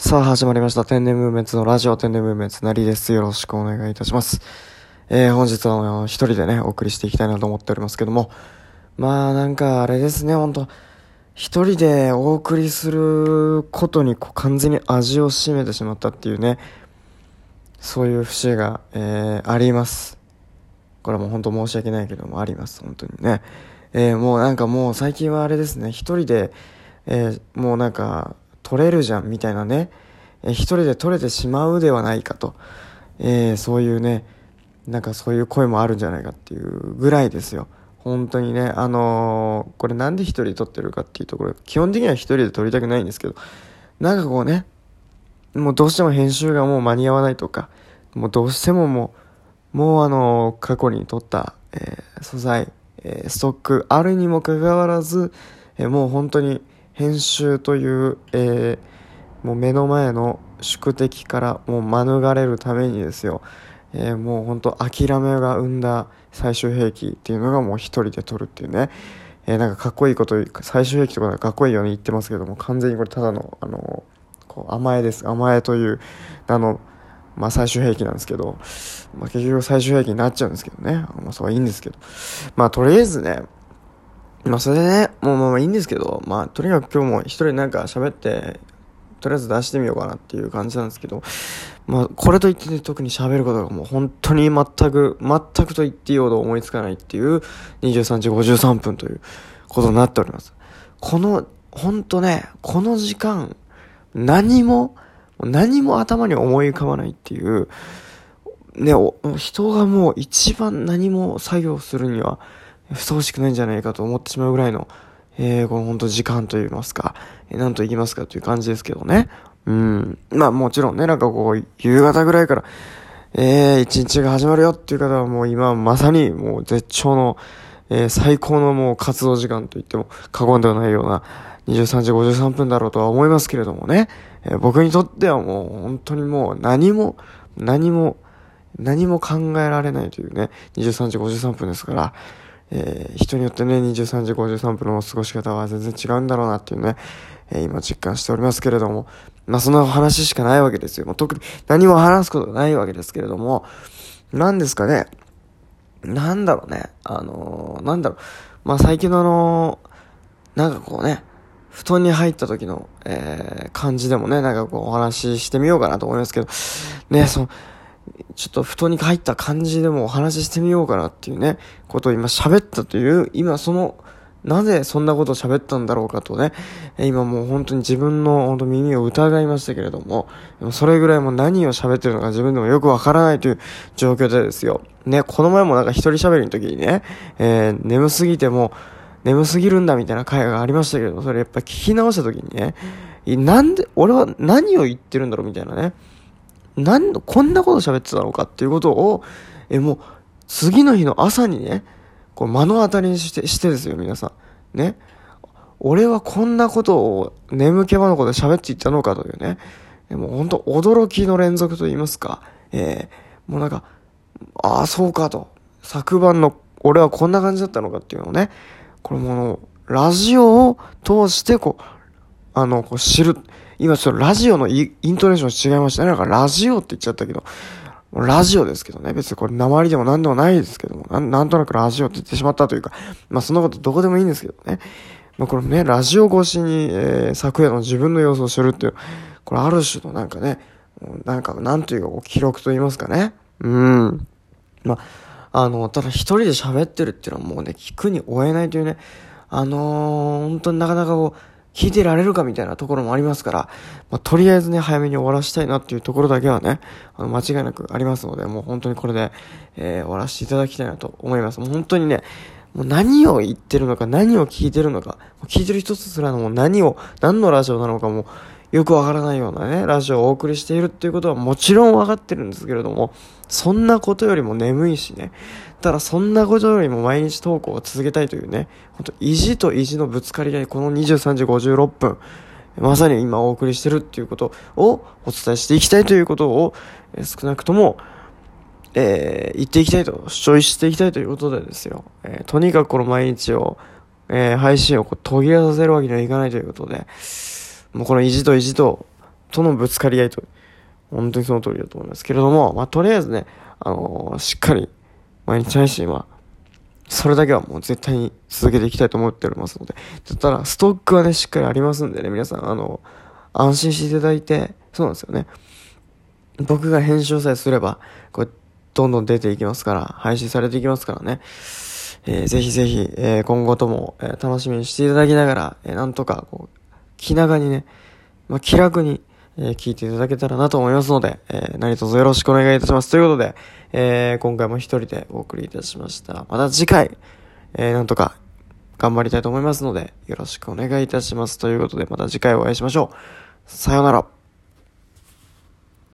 さあ始まりました。天然ムーメンツのラジオ天然ムーメンツなりです。よろしくお願いいたします。えー、本日は一人でね、お送りしていきたいなと思っておりますけども、まあなんかあれですね、ほんと、一人でお送りすることにこう完全に味を占めてしまったっていうね、そういう節が、えー、あります。これはもう本当申し訳ないけどもあります、本当にね。えー、もうなんかもう最近はあれですね、一人で、えー、もうなんか、取れるじゃんみたいなね、えー、一人で取れてしまうではないかと、えー、そういうね、なんかそういう声もあるんじゃないかっていうぐらいですよ。本当にね、あのー、これなんで一人で撮ってるかっていうところ、基本的には一人で撮りたくないんですけど、なんかこうね、もうどうしても編集がもう間に合わないとか、もうどうしてももう、もうあのー、過去に撮った、えー、素材、えストックあるにもかかわらず、えもう本当に編集という、えもう目の前の宿敵からもう免れるためにですよ、えー、もう本当諦めが生んだ最終兵器っていうのがもう一人で取るっていうね、えー、なんかかっこいいこと最終兵器とかかっこいいように言ってますけども完全にこれただのあのこう甘えです甘えというあのまあ最終兵器なんですけど、まあ結局最終兵器になっちゃうんですけどね。まあそれはいいんですけど。まあとりあえずね、まあそれでね、もうまあまあいいんですけど、まあとにかく今日も一人なんか喋って、とりあえず出してみようかなっていう感じなんですけど、まあ、これといって、ね、特に喋ることがもう本当に全く、全くと言っていいほど思いつかないっていう23時53分ということになっております。この、本当ね、この時間、何も、何も頭に思い浮かばないっていう、ね、人がもう一番何も作業するにはふさわしくないんじゃないかと思ってしまうぐらいの、えー、この本当時間といいますか、えー、なんと言いますかという感じですけどね。うん。まあもちろんね、なんかこう、夕方ぐらいから、えー、一日が始まるよっていう方はもう今まさにもう絶頂の、えー、最高のもう活動時間と言っても過言ではないような23時53分だろうとは思いますけれどもね、えー、僕にとってはもう本当にもう何も、何も、何も考えられないというね、23時53分ですから、えー、人によってね、23時53分の過ごし方は全然違うんだろうなっていうね、えー、今実感しておりますけれども、まあその話しかないわけですよ。もう特に何も話すことがないわけですけれども、何ですかね、なんだろうね、あのー、なんだろう、まあ最近のあの、なんかこうね、布団に入った時の、えー、感じでもね、なんかこうお話ししてみようかなと思いますけど、ね、その、ちょっと布団に入った感じでもお話ししてみようかなっていうね、ことを今喋ったという、今その、なぜそんなことを喋ったんだろうかとね、今もう本当に自分の本当耳を疑いましたけれども、それぐらいもう何を喋ってるのか自分でもよくわからないという状況でですよ。ね、この前もなんか一人喋りの時にね、えー、眠すぎても、眠すぎるんだみたいな会がありましたけど、それやっぱ聞き直した時にね、なんで、俺は何を言ってるんだろうみたいなね。なん、こんなこと喋ってたのかっていうことを、え、もう、次の日の朝にね、こう目の当たりにして、してですよ、皆さん。ね。俺はこんなことを眠気まのことで喋っていったのかというね。もう本当驚きの連続と言いますか。えー、もうなんか、ああ、そうかと。昨晩の俺はこんな感じだったのかっていうのをね、これもラジオを通してこう、あの、こう知る。今ちょっとラジオのイントネーション違いましたね。なんかラジオって言っちゃったけど、ラジオですけどね。別にこれ鉛でも何でもないですけども、なんなんとなくラジオって言ってしまったというか、まあそんなことどこでもいいんですけどね。まあこれね、ラジオ越しに、えー、昨夜の自分の様子を知るっていう、これある種のなんかね、なんか、なんというか、記録と言いますかね。うん。まあ、あの、ただ一人で喋ってるっていうのはもうね、聞くに終えないというね、あのー、本当になかなかこう、聞いてられるかみたいなところもありますから、まあ、とりあえずね、早めに終わらしたいなっていうところだけはね、あの、間違いなくありますので、もう本当にこれで、えー、終わらせていただきたいなと思います。もう本当にね、もう何を言ってるのか、何を聞いてるのか、聞いてる一つすらのもう何を、何のラジオなのかも、よくわからないようなね、ラジオをお送りしているっていうことはもちろんわかってるんですけれども、そんなことよりも眠いしね、ただそんなことよりも毎日投稿を続けたいというね、ほんと意地と意地のぶつかり合い、この23時56分、まさに今お送りしてるっていうことをお伝えしていきたいということを、え少なくとも、えー、言っていきたいと、主張していきたいということでですよ。えー、とにかくこの毎日を、えー、配信をこう途切れさせるわけにはいかないということで、もうこの意地と意地と、とのぶつかり合いと、本当にその通りだと思いますけれども、まあ、とりあえずね、あのー、しっかり、毎日配信は、それだけはもう絶対に続けていきたいと思っておりますので、だったら、ストックはね、しっかりありますんでね、皆さん、あの、安心していただいて、そうなんですよね。僕が編集さえすれば、これ、どんどん出ていきますから、配信されていきますからね。えー、ぜひぜひ、えー、今後とも、えー、楽しみにしていただきながら、えー、なんとか、こう、気長にね、まあ、気楽に、えー、聞いていただけたらなと思いますので、えー、何卒よろしくお願いいたします。ということで、えー、今回も一人でお送りいたしました。また次回、えー、なんとか頑張りたいと思いますので、よろしくお願いいたします。ということで、また次回お会いしましょう。さようなら。